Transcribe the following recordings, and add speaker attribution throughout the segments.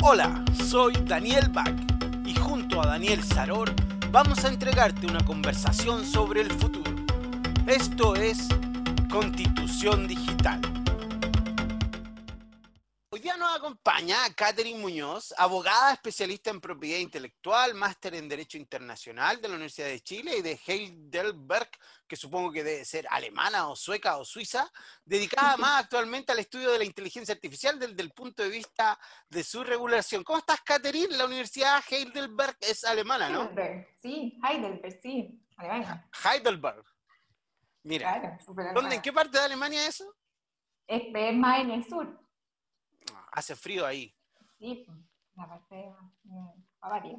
Speaker 1: Hola, soy Daniel Bach y junto a Daniel Saror vamos a entregarte una conversación sobre el futuro. Esto es Constitución Digital. Acompaña Catherine Muñoz, abogada especialista en propiedad intelectual, máster en Derecho Internacional de la Universidad de Chile y de Heidelberg, que supongo que debe ser alemana o sueca o suiza, dedicada más actualmente al estudio de la inteligencia artificial desde el punto de vista de su regulación. ¿Cómo estás, Catherine? La Universidad Heidelberg es alemana, ¿no?
Speaker 2: Heidelberg, sí, Heidelberg, sí, alemana.
Speaker 1: Heidelberg. Mira, ¿dónde, ¿en qué parte de Alemania es eso?
Speaker 2: Es, es más en el sur.
Speaker 1: Hace frío ahí.
Speaker 2: Sí, la parte de Bavaria.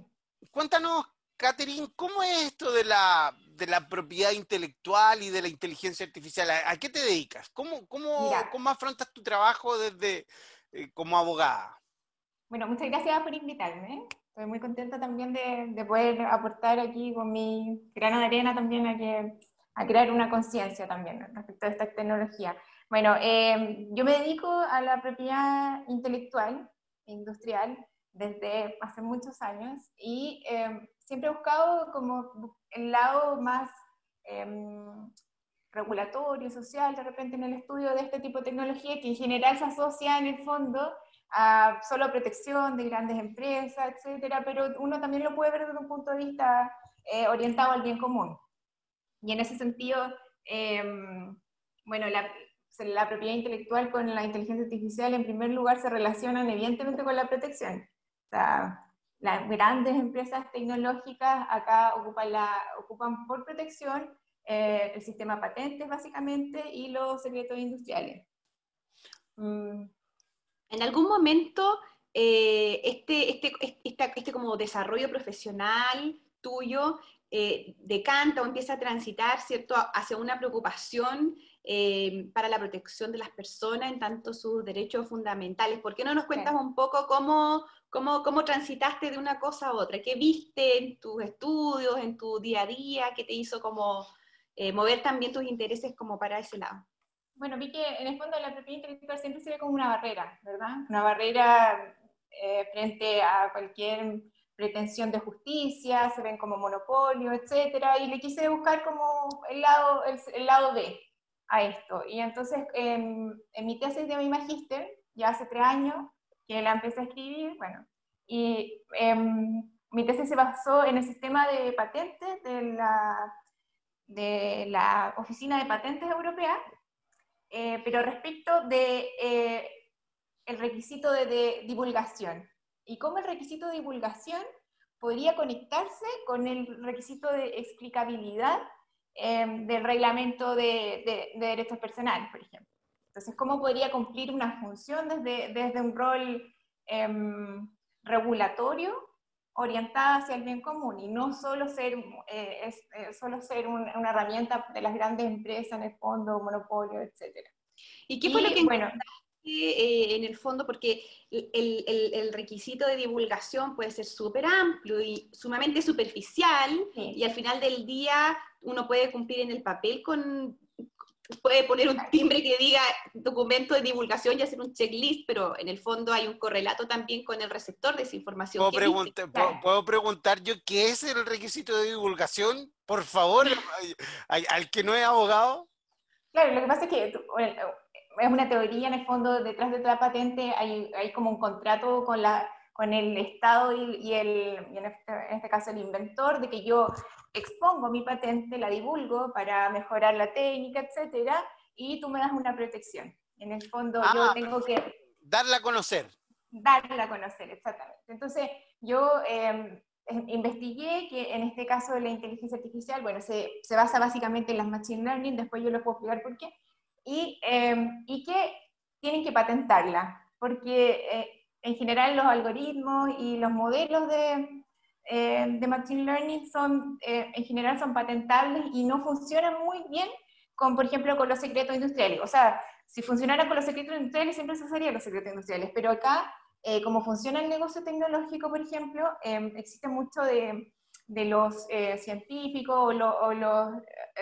Speaker 1: Cuéntanos, Catherine, ¿cómo es esto de la, de la propiedad intelectual y de la inteligencia artificial? ¿A, qué te dedicas? ¿Cómo, cómo, cómo afrontas tu trabajo desde eh, como abogada?
Speaker 2: Bueno, muchas gracias por invitarme. Estoy muy contenta también de, de poder aportar aquí con mi grano de arena también a, que, a crear una conciencia también respecto a esta tecnología. Bueno, eh, yo me dedico a la propiedad intelectual e industrial desde hace muchos años y eh, siempre he buscado como el lado más em, regulatorio, social, de repente en el estudio de este tipo de tecnología que en general se asocia en el fondo a solo protección de grandes empresas, etcétera, pero uno también lo puede ver desde un punto de vista eh, orientado al bien común. Y en ese sentido, em, bueno, la, la propiedad intelectual con la inteligencia artificial, en primer lugar, se relacionan evidentemente con la protección. O sea, las grandes empresas tecnológicas acá ocupan, la, ocupan por protección eh, el sistema patentes, básicamente, y los secretos industriales.
Speaker 3: Mm. En algún momento, eh, este, este, este, este, como desarrollo profesional tuyo eh, decanta o empieza a transitar, ¿cierto?, hacia una preocupación eh, para la protección de las personas en tanto sus derechos fundamentales. ¿Por qué no nos cuentas un poco cómo, cómo, cómo, transitaste de una cosa a otra? ¿Qué viste en tus estudios, en tu día a día? ¿Qué te hizo como eh, mover también tus intereses como para ese lado?
Speaker 2: Bueno, vi que en el fondo la propiedad intelectual siempre se ve como una barrera, ¿verdad? Una barrera eh, frente a cualquier pretensión de justicia, se ven como monopolio, etcétera, y le quise buscar como el lado, el lado B, a esto. Y entonces, en, mi tesis de mi magíster, ya hace tres años que la empecé a escribir, bueno, y em, mi tesis se basó en el sistema de patentes de la, de la Oficina de Patentes Europea, eh, pero respecto de eh, el requisito de, de, divulgación y cómo el requisito de divulgación podría conectarse con el requisito de explicabilidad Em, del reglamento de, derechos personales, por ejemplo. Entonces, ¿cómo podría cumplir una función desde, desde un rol em, regulatorio orientada hacia el bien común y no solo ser, eh, es, eh, solo ser una herramienta de las grandes empresas en el fondo, monopolio, etc.
Speaker 3: ¿Y qué fue lo que bueno, eh, en el fondo, porque el, el, requisito de divulgación puede ser súper amplio y sumamente superficial, y al final del día uno puede cumplir en el papel con, puede poner un timbre que diga documento de divulgación y hacer un checklist, pero en el fondo hay un correlato también con el receptor de esa información.
Speaker 1: ¿Puedo, preguntar, ¿puedo, preguntar yo qué es el requisito de divulgación? Por favor, al que no es abogado.
Speaker 2: Claro, lo que pasa es que es una teoría en el fondo, detrás de toda patente hay, hay como un contrato con, la, con el Estado y, el, en, este, en, este, caso el inventor, de que yo expongo mi patente, la divulgo para mejorar la técnica, etcétera, y tú me das una protección. En el fondo yo ah, tengo que...
Speaker 1: Darla a conocer.
Speaker 2: Darla a conocer, exactamente. Entonces yo em, investigué que en este caso de la inteligencia artificial, bueno, se, se, basa básicamente en las machine learning, después yo les puedo explicar por qué, y, em, y que tienen que patentarla, porque eh, en general los algoritmos y los modelos de, eh, de Machine Learning son, eh, en general son patentables y no funcionan muy bien con, por ejemplo, con los secretos industriales. O sea, si funcionara con los secretos industriales, siempre se usarían los secretos industriales, pero acá, eh, como funciona el negocio tecnológico, por ejemplo, em, existe mucho de, de los científicos o, o, los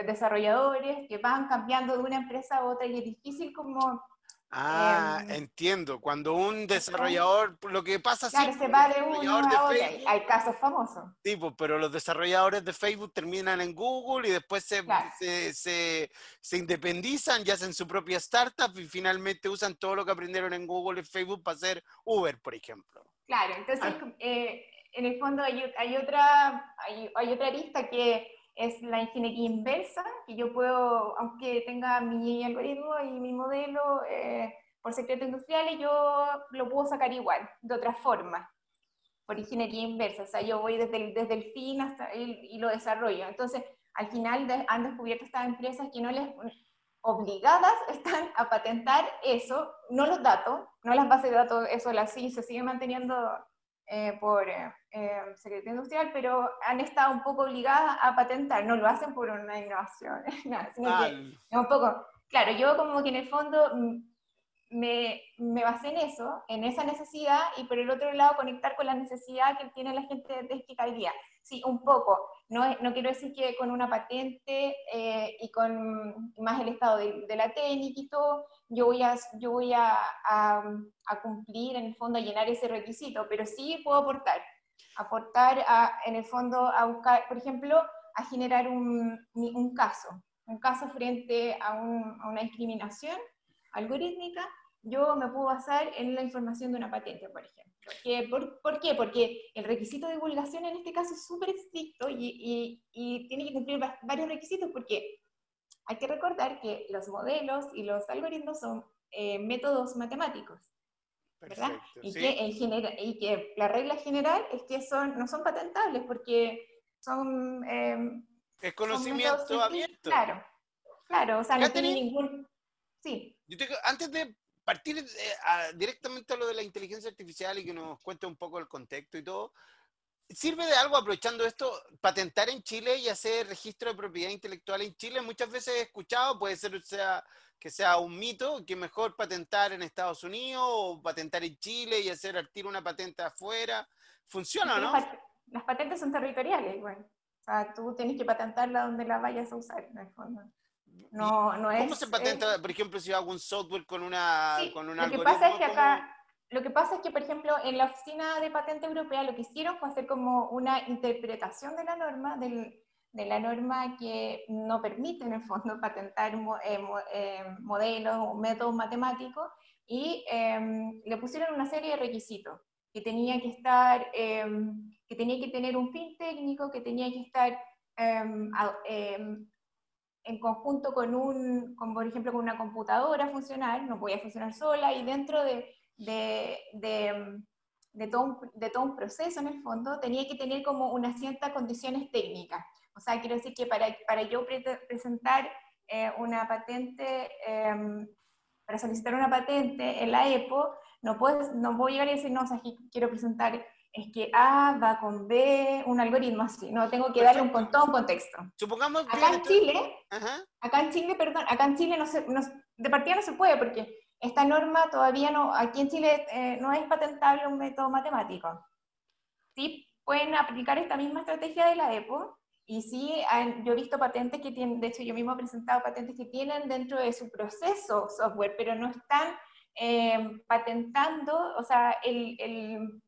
Speaker 2: desarrolladores que van cambiando de una empresa a otra y es difícil como
Speaker 1: Ah,
Speaker 2: Em,
Speaker 1: entiendo. Cuando un desarrollador, lo que pasa
Speaker 2: Claro, se va de uno
Speaker 1: de
Speaker 2: a otro. Hay,
Speaker 1: Facebook,
Speaker 2: hay casos famosos.
Speaker 1: tipo, pero los desarrolladores de Facebook terminan en Google y después se,
Speaker 2: Claro.
Speaker 1: se, se- se independizan y hacen su propia startup y finalmente usan todo lo que aprendieron en Google y Facebook para hacer Uber, por ejemplo.
Speaker 2: Claro, entonces
Speaker 1: Ah.
Speaker 2: eh, en el fondo hay, hay otra, hay, hay otra arista que es la ingeniería inversa, que yo puedo, aunque tenga mi algoritmo y mi modelo eh, por secretos industriales, yo lo puedo sacar igual, de otra forma, por ingeniería inversa. O sea, yo voy desde el, desde el fin hasta el, y lo desarrollo. Entonces, al final de- han descubierto estas empresas que no les obligadas están a patentar eso, no los datos, no las bases de datos, eso las sí se sigue manteniendo eh, por eh, eh, secreto industrial, pero han estado un poco obligadas a patentar, no lo hacen por una innovación, nada, sino que un poco, claro, yo como que en el fondo me, me basé en eso, en esa necesidad, y por el otro lado conectar con la necesidad que tiene la gente de día. Sí, un poco. No, no quiero decir que con una patente eh, y con más el estado de, de la técnica y todo, yo voy, a, yo voy a, a, a cumplir, en el fondo, a llenar ese requisito, pero sí puedo aportar. Aportar, a, en el fondo, a buscar, por ejemplo, a generar un, un caso, un caso frente a, un- a una discriminación algorítmica, yo me puedo basar en la información de una patente, por ejemplo. Por, ¿Por qué? Porque el requisito de divulgación en este caso es súper estricto y, y- y tiene que cumplir va- varios requisitos porque hay que recordar que los modelos y los algoritmos son eh, métodos matemáticos. Y,
Speaker 1: sí.
Speaker 2: que en genera- y que la regla general es que son, no son patentables porque son... eh,
Speaker 1: Es conocimiento abierto.
Speaker 2: Claro, claro, o sea, no tiene ningún... Sí,
Speaker 1: Yo te- antes de partir eh, a- directamente a lo de la inteligencia artificial y que nos cuente un poco el contexto y todo, ¿sirve de algo aprovechando esto, patentar en Chile y hacer registro de propiedad intelectual en Chile? Muchas veces he escuchado, puede ser sea, que sea un mito, que mejor patentar en Estados Unidos o patentar en Chile y hacer al tiro una patente afuera. ¿Funciona o no?
Speaker 2: pat- Las patentes son territoriales, igual. O sea, tú tienes que patentarla donde la vayas a usar, en el fondo. No, no es...
Speaker 1: ¿Cómo se patenta,
Speaker 2: es-
Speaker 1: por ejemplo, si hago un software con una
Speaker 2: Sí,
Speaker 1: con un
Speaker 2: lo que pasa es que
Speaker 1: ¿cómo-
Speaker 2: acá, lo que pasa es que, por ejemplo, en la oficina de patente europea lo que hicieron fue hacer como una interpretación de la norma, del- de la norma que no permite en el fondo patentar mo- eh, mo- eh, modelos o métodos matemáticos y em, le pusieron una serie de requisitos que tenía que estar, em, que tenía que tener un fin técnico, que tenía que estar em, en conjunto con un, con, por ejemplo, con una computadora funcional, no podía funcionar sola, y dentro de, de, de, de todo, un, de todo un proceso en el fondo, tenía que tener como unas ciertas condiciones técnicas. O sea, quiero decir que para, para yo pre presentar eh, una patente, eh, para solicitar una patente en la EPO, no, puedes, no puedo llegar y decir, no, o sea, que quiero presentar, es que A va con B, un algoritmo así, no, tengo que darle un, con todo un contexto.
Speaker 1: Supongamos
Speaker 2: Acá
Speaker 1: bien,
Speaker 2: en Chile,
Speaker 1: Ajá.
Speaker 2: acá en Chile, perdón, acá en Chile no se, no- de partida no se puede porque esta norma todavía no, aquí en Chile eh, no es patentable un método matemático. Sí pueden aplicar esta misma estrategia de la EPO y sí, yo he visto patentes que tienen, de hecho yo mismo he presentado patentes que tienen dentro de su proceso software, pero no están eh, patentando, o sea, el, el,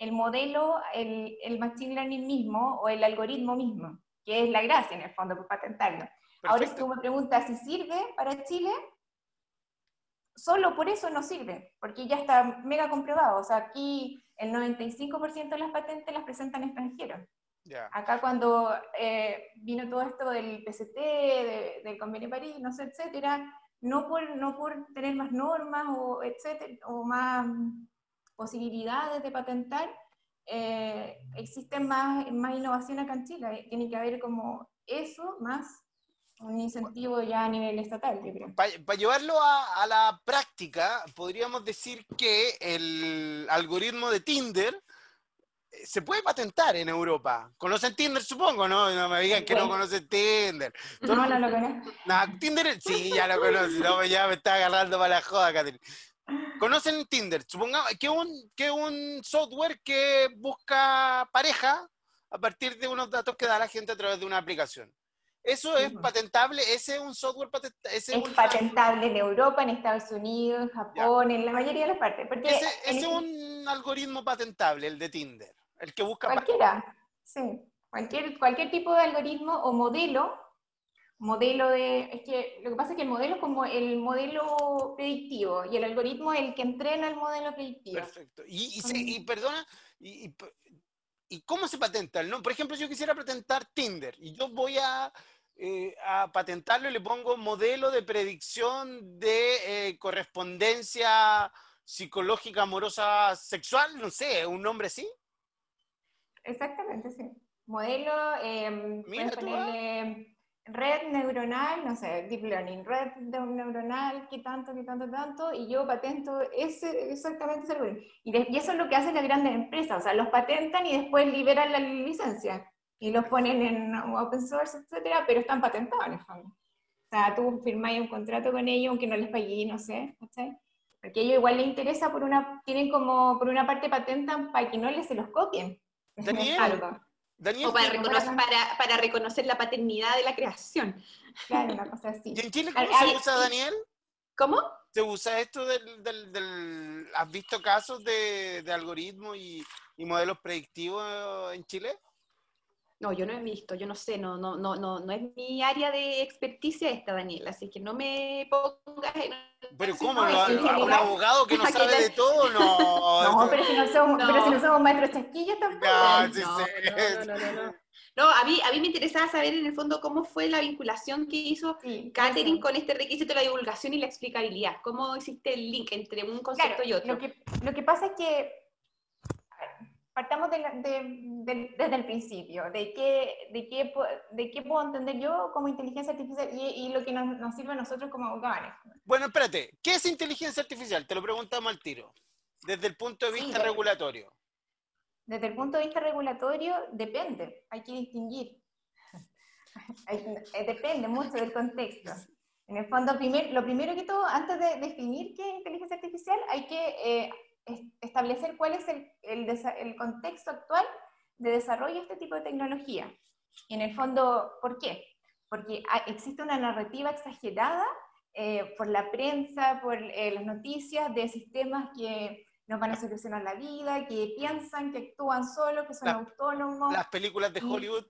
Speaker 2: el modelo, el, el machine learning mismo o el algoritmo mismo, que es la gracia en el fondo, por patentarlo. Ahora, si tú me preguntas si sirve para Chile, solo por eso no sirve, porque ya está mega comprobado. O sea, aquí el 95% de las patentes las presentan extranjeros.
Speaker 1: Ya.
Speaker 2: Acá cuando eh, vino todo esto del PCT, de- del Convenio de París, no sé, etcétera, no por, no por tener más normas o, etcétera, o más posibilidades de patentar, eh, existe más, más innovación acá en Chile. Tiene que haber como eso más un incentivo ya a nivel estatal.
Speaker 1: Para llevarlo a, a la práctica, podríamos decir que el algoritmo de Tinder eh, se puede patentar en Europa. ¿Conocen Tinder, supongo, no? No me digan que no conocen Tinder.
Speaker 2: No, no lo conozco.
Speaker 1: No, Tinder, sí, ya lo conocen. No, ya me está agarrando para la joda, Catherine. ¿Conocen Tinder? Supongamos que un, que un software que busca pareja a partir de unos datos que da la gente a través de una aplicación. ¿Eso es patentable? ¿Ese es un software patentable?
Speaker 2: Es patentable en Europa, en Estados Unidos, en Japón, en la mayoría de las partes. Porque
Speaker 1: Ese, es
Speaker 2: el-
Speaker 1: un algoritmo patentable, el de Tinder. El que busca...
Speaker 2: Cualquiera, sí. Cualquier, cualquier tipo de algoritmo o modelo, modelo de, es que lo que pasa es que el modelo es como el modelo predictivo y el algoritmo es el que entrena el modelo predictivo.
Speaker 1: Perfecto. Y, y, se- y perdona, y, y p- ¿y cómo se patenta? ¿No? Por ejemplo, yo quisiera patentar Tinder y yo voy a, eh, a patentarlo y le pongo modelo de predicción de eh, correspondencia psicológica, amorosa, sexual, no sé, un nombre así.
Speaker 2: Exactamente, sí. Modelo, eh,
Speaker 1: Mira
Speaker 2: puedes ponerle red neuronal, no sé, deep learning, red de- neuronal, qué tanto, qué tanto, tanto, y yo patento ese, exactamente ese algoritmo. Y, de- y eso es lo que hacen las grandes empresas, o sea, los patentan y después liberan la licencia y los ponen en open source, etcétera, pero están patentados en el fondo. O sea, tú firmáis un contrato con ellos, aunque no les pagué, no sé, ¿cachai? Porque a ellos igual les interesa, por una, tienen como, por una parte patentan para que no les se los copien.
Speaker 1: Daniel.
Speaker 2: Algo.
Speaker 1: Daniel,
Speaker 3: O para
Speaker 1: ¿y-
Speaker 3: reconocer, para, para reconocer la paternidad de la creación.
Speaker 2: Claro, una cosa así.
Speaker 1: ¿y en Chile cómo se usa, Daniel?
Speaker 3: ¿Cómo?
Speaker 1: ¿Se usa esto del, del, del- ¿Has visto casos de, de algoritmos y, y modelos predictivos en Chile?
Speaker 3: No, yo no he visto, yo no sé, no, no, no, no, no es mi área de experticia esta, Daniela, así que no me pongas en...
Speaker 1: Pero ¿cómo?
Speaker 2: no,
Speaker 1: ¿Lo-
Speaker 2: en
Speaker 1: lo- ¿Un
Speaker 2: general-
Speaker 1: abogado que no sabe
Speaker 3: la-
Speaker 1: de todo? No.
Speaker 2: No, pero si no somos,
Speaker 3: No.
Speaker 2: pero si no somos maestros chasquillos tampoco.
Speaker 1: No, sí,
Speaker 3: No,
Speaker 1: sí.
Speaker 3: no, no, no, no, no. No, a mí, a mí me interesaba saber en el fondo cómo fue la vinculación que hizo
Speaker 2: Sí,
Speaker 3: Catherine con este requisito de la divulgación y la explicabilidad. ¿Cómo hiciste el link entre un concepto
Speaker 2: Claro,
Speaker 3: y otro?
Speaker 2: Lo que, lo que pasa es que a partamos de la- de- de- desde el principio, de qué, de, qué, de qué puedo entender yo como inteligencia artificial y, y lo que nos, nos sirve a nosotros como abogados.
Speaker 1: Bueno, espérate. ¿Qué es inteligencia artificial? Te lo preguntamos al tiro. Desde el punto de
Speaker 2: Sí,
Speaker 1: vista
Speaker 2: ya.
Speaker 1: regulatorio.
Speaker 2: Desde el punto de vista regulatorio, depende, hay que distinguir. Eh, depende mucho del contexto. En el fondo, primer- lo primero que todo, antes de definir qué es inteligencia artificial, hay que eh, establecer cuál es el, el el contexto actual de desarrollo de este tipo de tecnología. En el fondo, ¿por qué? Porque existe una narrativa exagerada eh, por la prensa, por eh, las noticias de sistemas que nos van a solucionar la vida, que piensan, que actúan solos, que son
Speaker 1: La-
Speaker 2: autónomos,
Speaker 1: Las películas de. Hollywood.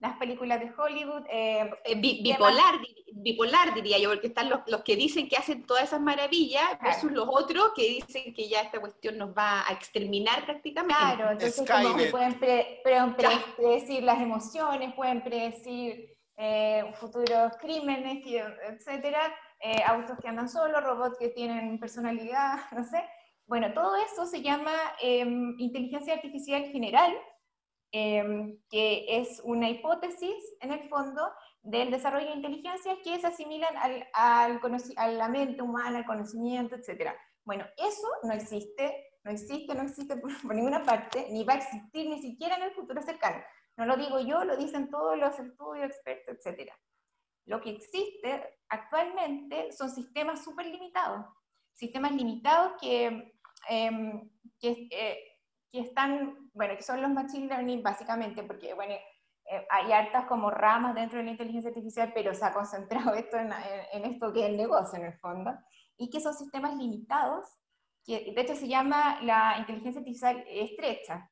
Speaker 2: Las películas de Hollywood. eh,
Speaker 3: Eh, bi- bipolar, di- bipolar diría yo, porque están los, los que dicen que hacen todas esas maravillas versus los otros que dicen que ya esta cuestión nos va a exterminar prácticamente.
Speaker 2: Claro, entonces como que pueden, pre- pre-
Speaker 3: Ya.
Speaker 2: predecir las emociones, pueden predecir eh, futuros crímenes, etcétera, eh, autos que andan solos, robots que tienen personalidad, no sé. Bueno, todo eso se llama em, inteligencia artificial general, em, que es una hipótesis en el fondo del desarrollo de inteligencias que se asimilan al, al a la mente humana, al conocimiento, etcétera. Bueno, eso no existe, no existe, no existe por, por ninguna parte, ni va a existir ni siquiera en el futuro cercano. No lo digo yo, lo dicen todos los estudios, expertos, etc. Lo que existe actualmente son sistemas súper limitados. Sistemas limitados que, em, que, eh, que están, bueno, que son los machine learning básicamente, porque, bueno, eh, hay hartas como ramas dentro de la inteligencia artificial, pero se ha concentrado esto en, en- en esto que es el negocio en el fondo, y que son sistemas limitados, que de hecho se llama la inteligencia artificial estrecha,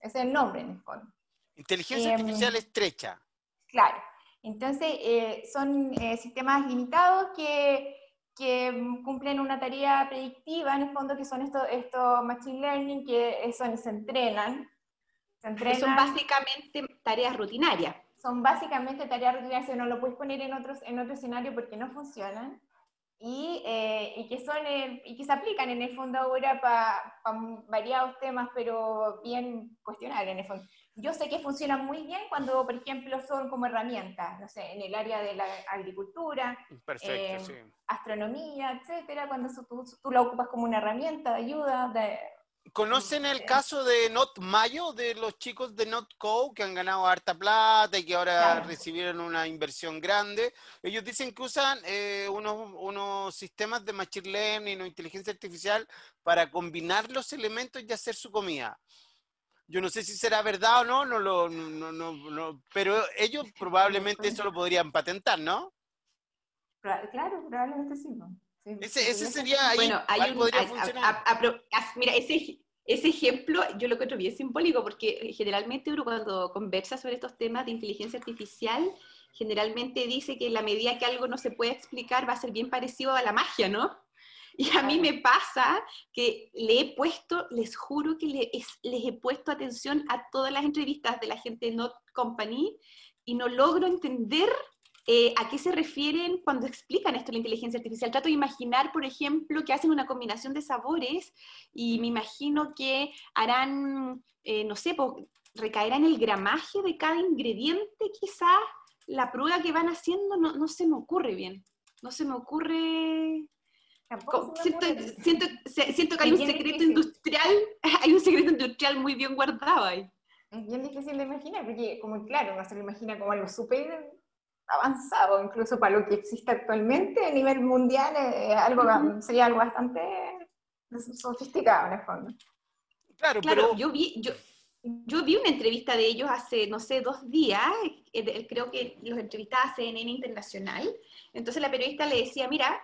Speaker 2: ese es el nombre en el fondo.
Speaker 1: Inteligencia
Speaker 2: Em,
Speaker 1: artificial estrecha.
Speaker 2: Claro. Entonces, eh, son eh, sistemas limitados que, que mm, cumplen una tarea predictiva, en el fondo, que son estos estos machine learning, que eh, son, se entrenan. Se
Speaker 3: Que son
Speaker 2: entrenan,
Speaker 3: básicamente tareas rutinarias.
Speaker 2: son básicamente tareas rutinarias, no lo puedes poner en, otros, en otro escenario porque no funcionan. Y, eh, y que son eh, y que se aplican en el fondo ahora para variados temas, pero bien cuestionables en el fondo. Yo sé que funcionan muy bien cuando, por ejemplo, son como herramientas, no sé, en el área de la agricultura,
Speaker 1: Perfecto,
Speaker 2: eh,
Speaker 1: sí.
Speaker 2: astronomía, etcétera, cuando tú, tú la ocupas como una herramienta de ayuda, de,
Speaker 1: ¿Conocen el
Speaker 2: eh,
Speaker 1: caso de Not Mayo, de los chicos de NotCo que han ganado harta plata y que ahora
Speaker 2: Claro.
Speaker 1: recibieron una inversión grande? Ellos dicen que usan eh, unos, unos sistemas de machine learning o inteligencia artificial para combinar los elementos y hacer su comida. Yo no sé si será verdad o no, no lo, no, no, no, pero ellos probablemente eso lo podrían patentar, ¿no?
Speaker 2: Claro, probablemente sí.
Speaker 1: ese, ese sería ahí,
Speaker 3: bueno, hay un, podría funcionar. mira, ese, ese ejemplo yo lo encuentro bien simbólico porque generalmente uno cuando conversa sobre estos temas de inteligencia artificial, generalmente dice que en la medida que algo no se puede explicar va a ser bien parecido a la magia, ¿no? Y a mí me pasa que le he puesto, les juro que les he puesto atención a todas las entrevistas de la gente de Not Company y no logro entender eh, a qué se refieren cuando explican esto de la inteligencia artificial. Trato de imaginar, por ejemplo, que hacen una combinación de sabores y me imagino que harán, eh, no sé, recaerá en el gramaje de cada ingrediente quizás. La prueba que van haciendo no, no se me ocurre bien. No se me ocurre Siento, siento, siento, que hay un secreto industrial, hay un secreto industrial muy bien guardado ahí.
Speaker 2: Es bien difícil de imaginar, porque como claro, uno se lo imagina como algo súper avanzado, incluso para lo que existe actualmente a nivel mundial, eh, algo, sería algo bastante sofisticado en el fondo.
Speaker 3: Claro, claro pero... yo vi, yo, yo vi una entrevista de ellos hace, no sé, dos días, eh, creo que los entrevistaba CNN Internacional, entonces la periodista le decía, mira,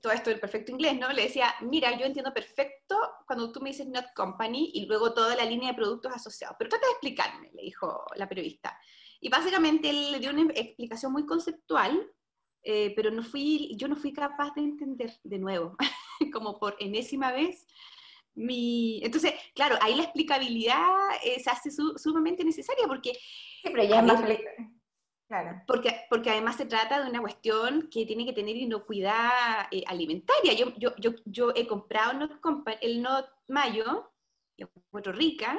Speaker 3: todo esto del perfecto inglés, ¿no? Le decía, mira, yo entiendo perfecto cuando tú me dices not company y luego toda la línea de productos asociados, pero trata de explicarme, le dijo la periodista. Y básicamente él le dio una explicación muy conceptual, eh, pero no fui, yo no fui capaz de entender de nuevo, como por enésima vez. Mi... Entonces, claro, ahí la explicabilidad eh, se hace sumamente necesaria porque...
Speaker 2: Sí, pero ya más
Speaker 3: porque, porque además se trata de una cuestión que tiene que tener inocuidad eh, alimentaria. Yo, yo, yo, yo, he comprado el Not Mayo, lo encuentro rica,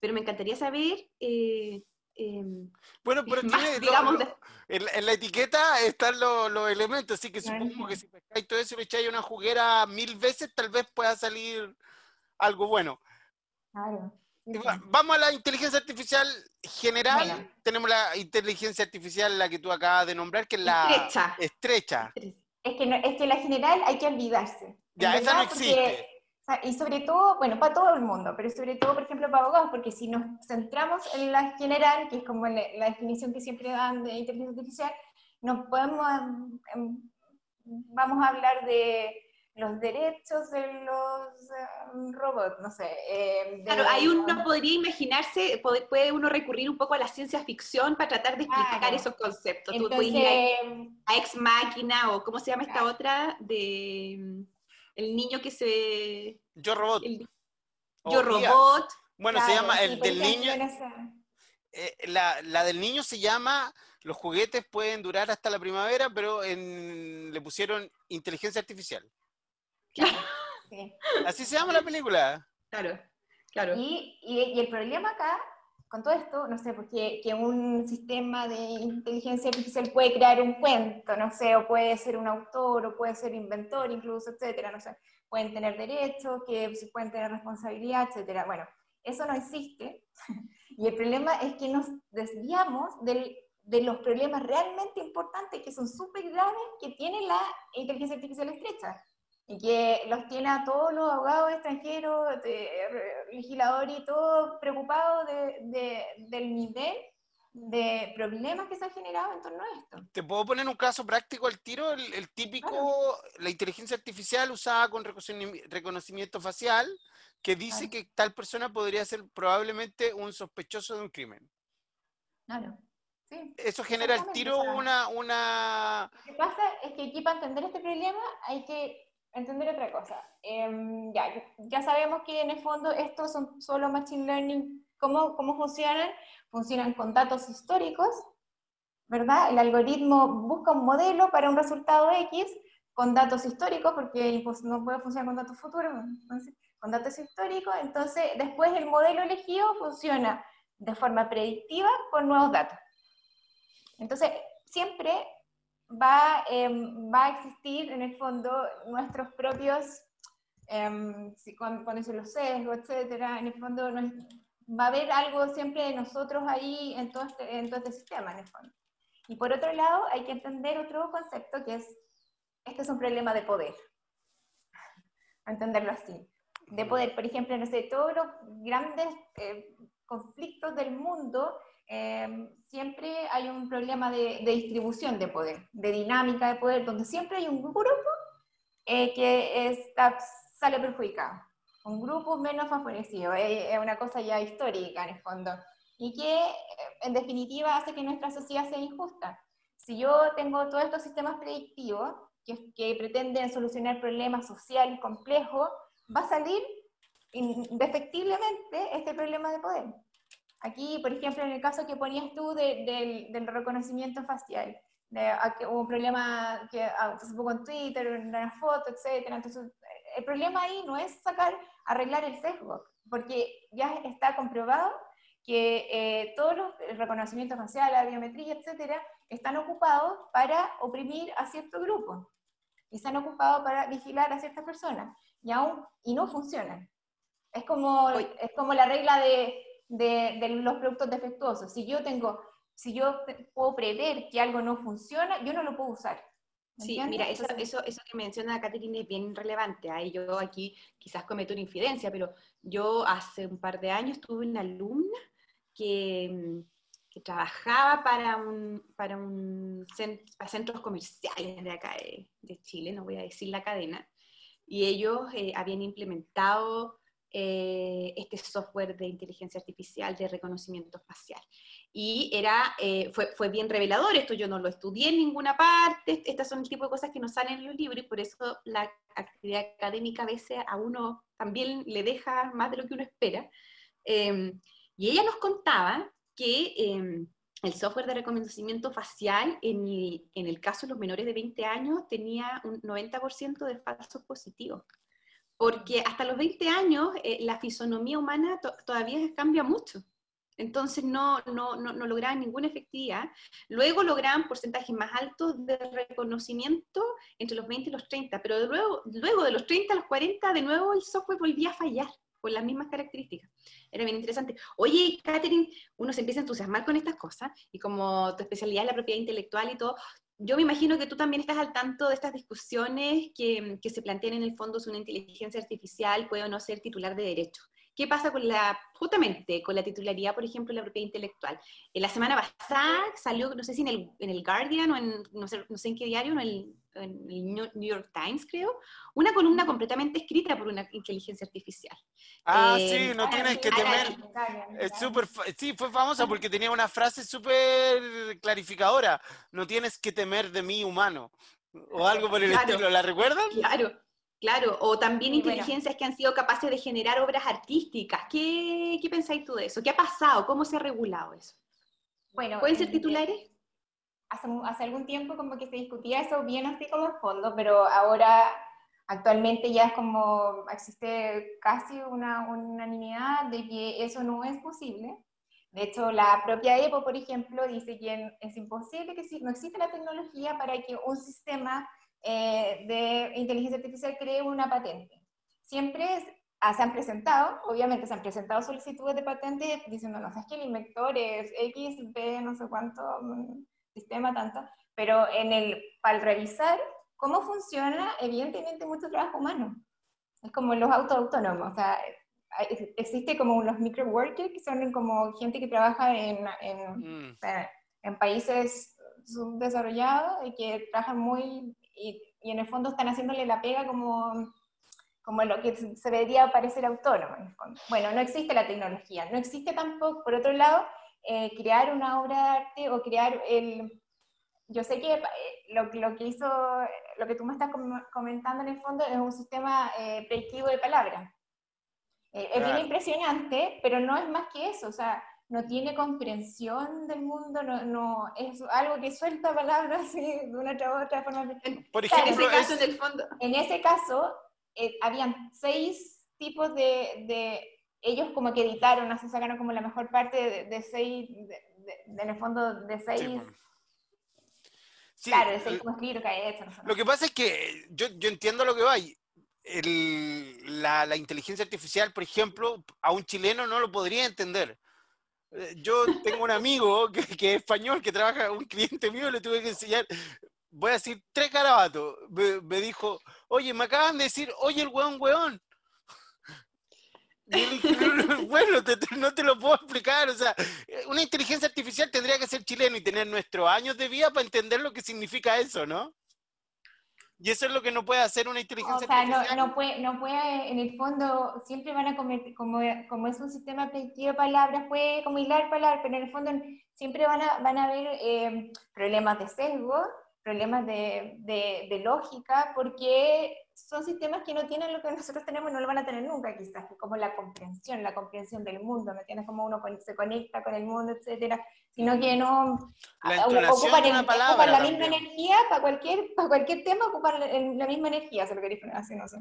Speaker 3: pero me encantaría saber... Eh,
Speaker 1: em, bueno, pero tiene, digamos, en, la etiqueta están los, elementos, así que supongo que si pescáis todo eso y le echáis una juguera mil veces, tal vez pueda salir algo bueno.
Speaker 2: Claro.
Speaker 1: Vamos a la inteligencia artificial general. Tenemos la inteligencia artificial, la que tú acabas de nombrar, que es la
Speaker 2: estrecha.
Speaker 1: estrecha.
Speaker 2: Es que, es que la general hay que olvidarse.
Speaker 1: Ya, esa no existe.
Speaker 2: y sobre todo, bueno, para todo el mundo, pero sobre todo, por ejemplo, para abogados, porque si nos centramos en la general, que es como la, definición que siempre dan de inteligencia artificial, nos podemos, em, vamos a hablar de los derechos de los em, robots, no sé.
Speaker 3: Eh, claro, ahí uno podría imaginarse, puede, uno recurrir un poco a la ciencia ficción para tratar de explicar esos conceptos. Tú puedes ir a, Ex Máquina o ¿cómo se llama esta otra? De el niño que se...
Speaker 1: Yo Robot.
Speaker 3: Yo Robot.
Speaker 1: Bueno, se llama el del niño... Eh, la, la, del niño se llama Los juguetes pueden durar hasta la primavera, pero en, le pusieron inteligencia artificial. Así se llama la película.
Speaker 3: Claro, claro.
Speaker 2: Y, y, el problema acá, con todo esto, no sé, porque que un sistema de inteligencia artificial puede crear un cuento, no sé, o puede ser un autor, o puede ser inventor incluso, etcétera, no sé, pueden tener derechos, que se pueden tener responsabilidad, etcétera. Bueno, eso no existe. y el problema es que nos desviamos del, de los problemas realmente importantes, que son súper graves, que tiene la inteligencia artificial estrecha y que los tiene a todos los abogados extranjeros, de, legisladores y todos preocupados de, del nivel de problemas que se han generado en torno a esto.
Speaker 1: ¿Te puedo poner un caso práctico al tiro? El, típico, la inteligencia artificial usada con reconocimiento facial, que dice que tal persona podría ser probablemente un sospechoso de un crimen.
Speaker 2: Claro. Sí,
Speaker 1: Eso genera al tiro una, una...
Speaker 2: Lo que pasa es que aquí para entender este problema hay que entender otra cosa. Em, ya, ya sabemos que en el fondo estos son solo Machine Learning. ¿Cómo, ¿Cómo funcionan? Funcionan con datos históricos, ¿verdad? El algoritmo busca un modelo para un resultado X con datos históricos, porque pues, no puede funcionar con datos futuros, entonces, con datos históricos, entonces después el modelo elegido funciona de forma predictiva con nuevos datos. Entonces, siempre va, em, va a existir en el fondo nuestros propios, eh, si, cuando, cuando los sesgos, etcétera, en el fondo va a haber algo siempre de nosotros ahí en todo, este, en todo este sistema, en el fondo. Y por otro lado, hay que entender otro concepto que es, este es un problema de poder, entenderlo así. De poder, por ejemplo, no sé, todos los grandes eh, conflictos del mundo, eh, siempre hay un problema de, distribución de poder, de dinámica de poder, donde siempre hay un grupo eh, que está, sale perjudicado, un grupo menos favorecido, es una cosa ya histórica en el fondo, y que en definitiva hace que nuestra sociedad sea injusta. Si yo tengo todos estos sistemas predictivos que, que pretenden solucionar problemas sociales complejos, va a salir indefectiblemente este problema de poder. Aquí, por ejemplo, en el caso que ponías tú del reconocimiento facial, de, hubo un problema que ah, se en Twitter, en una foto, etc. Entonces, el problema ahí no es sacar, arreglar el sesgo, porque ya está comprobado que eh, todos los reconocimientos faciales, la biometría, etcétera, están ocupados para oprimir a cierto grupo y están ocupados para vigilar a ciertas personas y aún y no funcionan. Es como, es como la regla de de, los productos defectuosos. Si yo tengo, si yo puedo prever que algo no funciona, yo no lo puedo usar.
Speaker 3: Sí, mira, eso, eso, eso que menciona Catherine es bien relevante. Ahí yo aquí quizás cometo una infidencia, pero yo hace un par de años tuve una alumna que, que trabajaba para, un, para, un, centros comerciales de acá de, Chile, no voy a decir la cadena, y ellos eh, habían implementado eh, este software de inteligencia artificial de reconocimiento facial. Y era, eh, fue, fue, bien revelador, esto yo no lo estudié en ninguna parte, estas son el tipo de cosas que no salen en los libros y por eso la actividad académica a veces a uno también le deja más de lo que uno espera. Em, y ella nos contaba que em, el software de reconocimiento facial, en en el, caso de los menores de 20 años, tenía un 90% de falsos positivos porque hasta los 20 años eh, la fisonomía humana todavía cambia mucho. Entonces no, no, no, no, lograban ninguna efectividad. Luego lograban porcentajes más altos de reconocimiento entre los 20 y los 30, pero luego, luego de los 30 a los 40 de nuevo el software volvía a fallar con las mismas características. Era bien interesante. Oye, Catherine, uno se empieza a entusiasmar con estas cosas y como tu especialidad es la propiedad intelectual y todo, yo me imagino que tú también estás al tanto de estas discusiones que, que, se plantean en el fondo si una inteligencia artificial puede o no ser titular de derecho. ¿Qué pasa con la, justamente, con la titularidad, por ejemplo, en la propiedad intelectual? En la semana pasada salió, no sé si en el, en el Guardian o en, no sé, no sé en qué diario, en el, en el, New York Times, creo, una columna completamente escrita por una inteligencia artificial.
Speaker 1: Ah, sí, eh, no tienes que temer. Es súper, sí, fue famosa porque tenía una frase súper clarificadora. No tienes que temer de mí humano. O algo por el estilo, ¿la recuerdan?
Speaker 3: Claro, Claro, o también inteligencias que han sido capaces de generar obras artísticas. ¿Qué, ¿Qué, pensáis tú de eso? ¿Qué ha pasado? ¿Cómo se ha regulado eso? Bueno, ¿Pueden ser titulares?
Speaker 2: Hace, hace, algún tiempo como que se discutía eso bien así como en fondo, pero ahora actualmente ya es como existe casi una unanimidad de que eso no es posible. De hecho, la propia EPO, por ejemplo, dice que es imposible que no existe la tecnología para que un sistema eh, de inteligencia artificial cree una patente. Siempre ah, se han presentado, obviamente se han presentado solicitudes de patente diciendo, no, sabes que el inventor es X, B, no sé cuánto, mm, sistema, tanto, pero en el, para revisar cómo funciona, evidentemente mucho trabajo humano. Es como los autos autónomos, o sea, existe como unos micro workers que son como gente que trabaja en, en, mm. en países subdesarrollados y que trabajan muy y, en el fondo están haciéndole la pega como, como lo que se debería parecer autónomo. Bueno, no existe la tecnología, no existe tampoco, por otro lado, eh, crear una obra de arte o crear el... Yo sé que eh, lo, lo, que hizo, lo que tú me estás comentando en el fondo es un sistema eh, predictivo de palabras. Es bien impresionante, pero no es más que eso, o sea, no tiene comprensión del mundo, no, no es algo que suelta palabras de una u otra forma.
Speaker 1: Por ejemplo,
Speaker 2: en ese caso, en, el fondo, en ese caso eh, habían seis tipos de, de, ellos como que editaron, así sacaron como la mejor parte de, seis, en el fondo de seis... claro, de seis como escribir que hay hecho.
Speaker 1: Lo que pasa es que yo, yo entiendo lo que va. El, la, la inteligencia artificial, por ejemplo, a un chileno no lo podría entender eh, yo tengo un amigo que, es español, que trabaja, un cliente mío, le tuve que enseñar, voy a decir tres carabatos. Me, dijo, oye, me acaban de decir, oye, el weón, weón. bueno, no te lo puedo explicar. O sea, una inteligencia artificial tendría que ser chileno y tener nuestros años de vida para entender lo que significa eso, ¿no? Y eso es lo que no puede hacer una inteligencia artificial.
Speaker 2: O sea, no, puede, no puede, en el fondo, siempre van a cometer, como, como es un sistema predictivo de palabras, puede como hilar palabras, pero en el fondo siempre van a, van a haber eh, problemas de sesgo, problemas de, de, de, lógica, porque son sistemas que no tienen lo que nosotros tenemos y no lo van a tener nunca, quizás, como la comprensión, la comprensión del mundo, ¿me entiendes? Como uno se conecta con el mundo, etcétera, sino que no
Speaker 1: la ocupan,
Speaker 2: el,
Speaker 1: palabra
Speaker 2: la misma energía para cualquier, para cualquier tema, ocupan la, misma energía, se lo queréis así, no sé.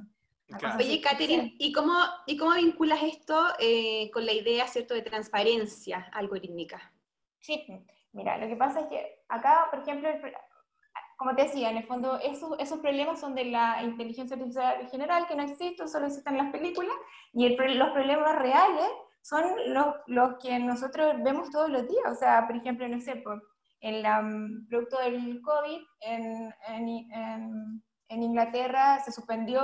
Speaker 3: Oye, Catherine, ¿y cómo, ¿y cómo vinculas esto eh, con la idea, ¿cierto?, de transparencia algorítmica?
Speaker 2: Sí, mira, lo que pasa es que acá, por ejemplo, como te decía, en el fondo esos, esos problemas son de la inteligencia artificial general, que no existen, solo existen en las películas, y los problemas reales son los, los, que nosotros vemos todos los días. O sea, por ejemplo, no sé, por, el um, producto del COVID, en, en, en, Inglaterra se suspendió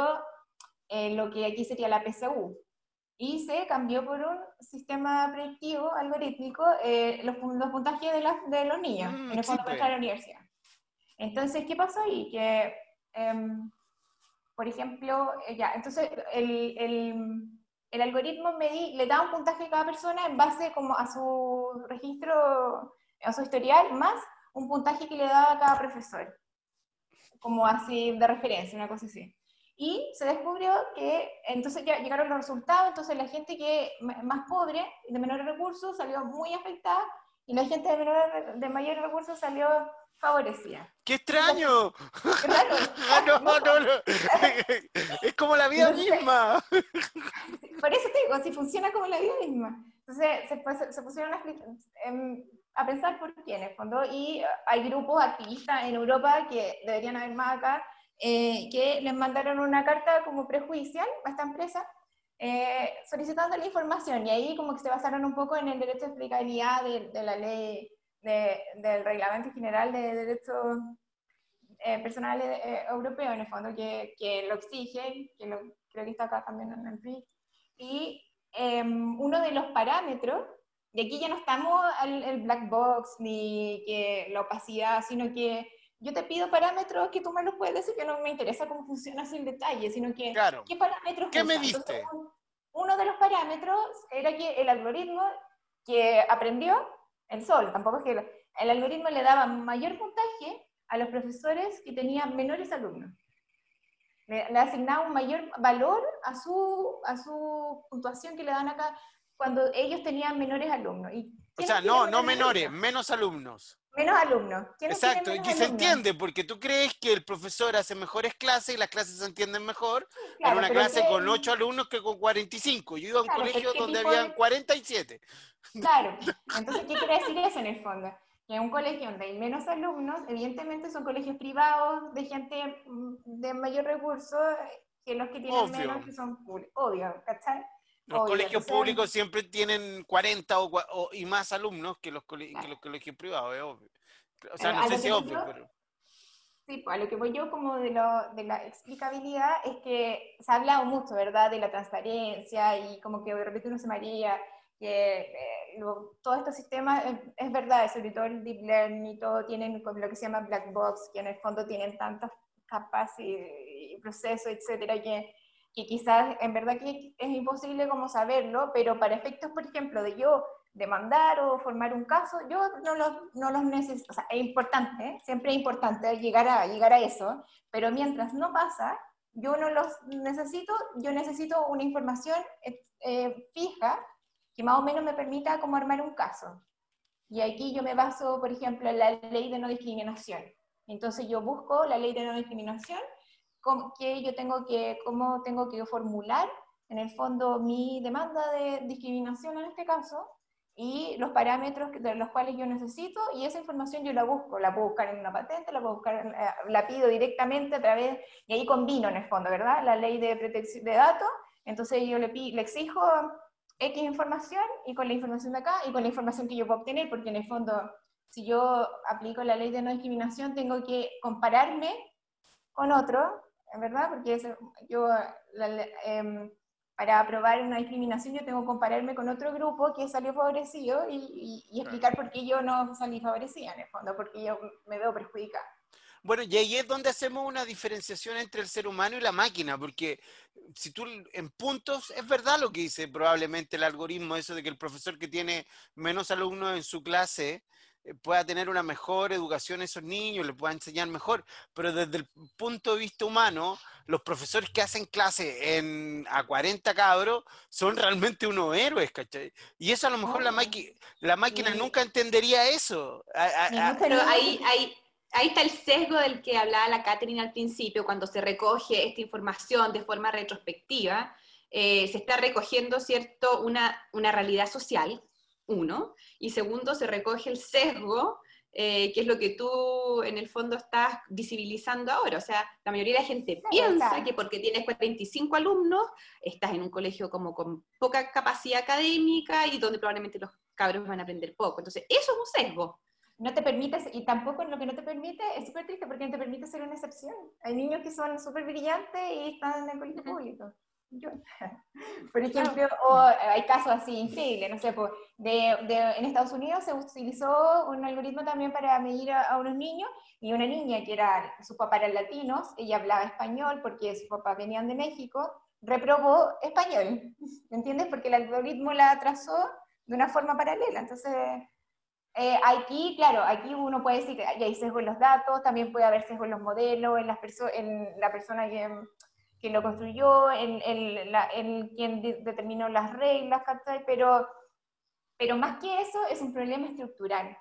Speaker 2: eh, lo que aquí sería la PSU, y se cambió por un sistema predictivo, algorítmico, eh, los, los, puntajes de, de los niños, mm, en el fondo para la universidad. Entonces, ¿qué pasó ahí? Que, em, por ejemplo, eh, ya, entonces el, el, el algoritmo le da un puntaje a cada persona en base como a su registro, a su historial, más un puntaje que le da a cada profesor, como así de referencia, una cosa así. Y se descubrió que entonces ya llegaron los resultados, entonces la gente que más pobre, de menores recursos, salió muy afectada, y la gente de, menor, de mayores recursos salió favorecía.
Speaker 1: ¡Qué extraño! Ah, no, no, no, es como la vida misma.
Speaker 2: Por eso te digo, si funciona como la vida misma. Entonces se, se pusieron a, em, a, pensar por qué en el fondo, y hay grupos activistas en Europa que deberían haber más acá, eh, que les mandaron una carta como prejuicial a esta empresa, eh, solicitando la información, y ahí como que se basaron un poco en el derecho de explicabilidad de la ley del Reglamento General de Derechos eh, Personales eh, Europeo, en el fondo, que, que lo exige, que lo, creo que está acá también en el PIB. Y em, uno de los parámetros, y aquí ya no estamos al el black box ni que la opacidad, sino que yo te pido parámetros que tú me los puedes decir, que no me interesa cómo funciona sin detalle, sino que qué parámetros.
Speaker 1: ¿Qué me diste?
Speaker 2: uno de los parámetros era que el algoritmo que aprendió el sol, tampoco es que el algoritmo le daba mayor puntaje a los profesores que tenían menores alumnos. Le, asignaba un mayor valor a su, a su puntuación que le dan acá cuando ellos tenían menores alumnos. Y
Speaker 1: o sea, no, no menores, menos alumnos.
Speaker 2: Menos alumnos.
Speaker 1: Exacto, y que se entiende, porque tú crees que el profesor hace mejores clases y las clases se entienden mejor en una clase con 8 alumnos que con 45. Yo iba a un colegio donde habían 47.
Speaker 2: Claro, entonces, ¿qué quiere decir eso en el fondo? Que un colegio donde hay menos alumnos, evidentemente son colegios privados de gente mm, de mayor recurso que los que tienen menos, que son obvio, ¿cachai?
Speaker 1: Los colegios públicos siempre tienen 40 o, y más alumnos que los, que los colegios privados, es obvio. O sea, no sé si es obvio, pero...
Speaker 2: Sí, pues a lo que voy yo como de, lo, de la explicabilidad es que se ha hablado mucho, ¿verdad? De la transparencia y como que de repente uno se maría, que eh, todo este sistema es, verdad, sobre todo el deep learning y todo tienen lo que se llama black box, que en el fondo tienen tantas capas y, y procesos, etcétera, que que quizás en verdad que es imposible como saberlo, pero para efectos, por ejemplo, de yo demandar o formar un caso, yo no los, no los necesito, o sea, es importante, ¿eh? siempre es importante llegar a, llegar a eso, pero mientras no pasa, yo no los necesito, yo necesito una información eh, eh, fija que más o menos me permita como armar un caso. Y aquí yo me baso, por ejemplo, en la ley de no discriminación. Entonces yo busco la ley de no discriminación que yo tengo que, cómo tengo que formular en el fondo mi demanda de discriminación en este caso y los parámetros de los cuales yo necesito y esa información yo la busco, la puedo buscar en una patente, la puedo buscar, eh, la pido directamente a través, y ahí combino en el fondo, ¿verdad? La ley de protección de datos, entonces yo le, le exijo X información y con la información de acá y con la información que yo puedo obtener, porque en el fondo, si yo aplico la ley de no discriminación, tengo que compararme con otro ¿verdad? Porque yo, em, para aprobar una discriminación yo tengo que compararme con otro grupo que salió favorecido y, y explicar por qué yo no salí favorecida en el fondo, porque yo me veo perjudicada.
Speaker 1: Bueno, y ahí es donde hacemos una diferenciación entre el ser humano y la máquina, porque si tú en puntos, es verdad lo que dice probablemente el algoritmo, eso de que el profesor que tiene menos alumnos en su clase eh, pueda tener una mejor educación a esos niños, le pueda enseñar mejor, pero desde el punto de vista humano, los profesores que hacen clase en, a 40 cabros son realmente unos héroes, ¿cachai? Y eso a lo mejor la, la máquina nunca entendería eso.
Speaker 3: pero ahí, ahí, ahí está el sesgo del que hablaba la Catherine al principio, cuando se recoge esta información de forma retrospectiva, eh, se está recogiendo, ¿cierto?, una, una realidad social, uno, y segundo, se recoge el sesgo, eh, que es lo que tú en el fondo estás visibilizando ahora. O sea, la mayoría de la gente piensa que porque tienes 45 alumnos, estás en un colegio como con poca capacidad académica y donde probablemente los cabros van a aprender poco. Entonces, eso es un sesgo
Speaker 2: no te permites, y tampoco lo que no te permite es súper triste porque no te permite ser una excepción. Hay niños que son súper brillantes y están en el colegio público. Por ejemplo, o hay casos así increíbles, no sé, de, de, en Estados Unidos se utilizó un algoritmo también para medir a, unos niños y una niña que era, sus papás eran latinos, ella hablaba español porque sus papás venían de México, reprobó español, ¿me entiendes? Porque el algoritmo la trazó de una forma paralela, entonces eh, aquí, claro, aquí uno puede decir que hay sesgo en los datos, también puede haber sesgo en los modelos, en, las en la persona que, que, lo construyó, en, en, quien determinó las reglas, Pero, pero más que eso, es un problema estructural.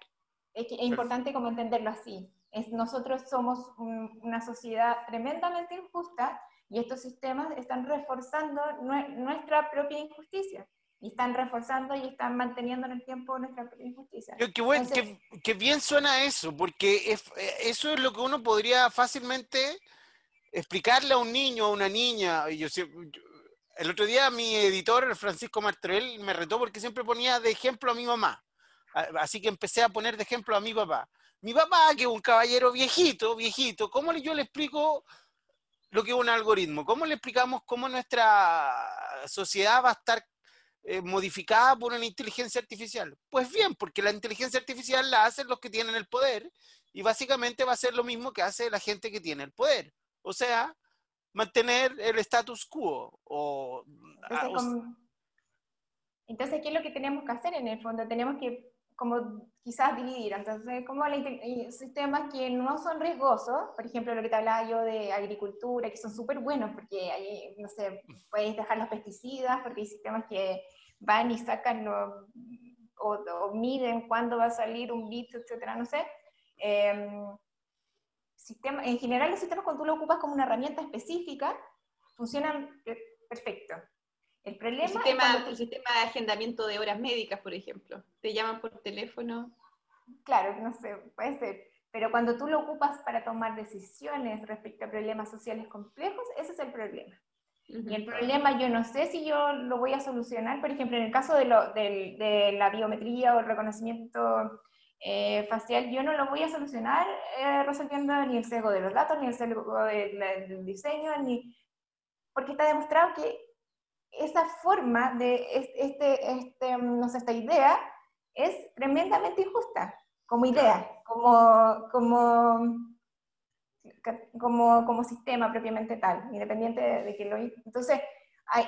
Speaker 2: Es, es importante como entenderlo así. Es, nosotros somos una sociedad tremendamente injusta y estos sistemas están reforzando nuestra propia injusticia y están reforzando y están manteniendo en el tiempo nuestra injusticia.
Speaker 1: Qué, bueno, qué, bien suena eso, porque eh, eso es lo que uno podría fácilmente explicarle a un niño a una niña. Yo, el otro día mi editor, Francisco Martorell, me retó porque siempre ponía de ejemplo a mi mamá. Así que empecé a poner de ejemplo a mi papá. Mi papá, que es un caballero viejito, viejito, ¿cómo yo le explico lo que es un algoritmo? ¿Cómo le explicamos cómo nuestra sociedad va a estar eh, modificada por una inteligencia artificial? Pues bien, porque la inteligencia artificial la hacen los que tienen el poder y básicamente va a ser lo mismo que hace la gente que tiene el poder. O sea, mantener el status quo. O,
Speaker 2: entonces, ¿qué es lo que tenemos que hacer en el fondo? Tenemos que como quizás dividir, entonces como sistemas que no son riesgosos, por ejemplo lo que te hablaba yo de agricultura, que son súper buenos porque ahí, no sé, puedes dejar los pesticidas, porque hay sistemas que van y sacan o, miden cuándo va a salir un bit, etcétera, no sé. Em, sistema, en general los sistemas cuando tú lo ocupas como una herramienta específica, funcionan perfecto. El problema
Speaker 3: el sistema, el sistema de agendamiento de horas médicas, por ejemplo. Te llaman por teléfono.
Speaker 2: Claro, no sé, puede ser. Pero cuando tú lo ocupas para tomar decisiones respecto a problemas sociales complejos, ese es el problema. Y el problema yo no sé si yo lo voy a solucionar, por ejemplo, en el caso de, lo, de, la biometría o el reconocimiento eh, facial, yo no lo voy a solucionar eh, resolviendo ni el sesgo de los datos, ni el sesgo del diseño, ni porque está demostrado que esa forma de este, este, no sé, esta idea es tremendamente injusta como idea, como, como, como, como sistema propiamente tal, independiente de, que lo... Entonces,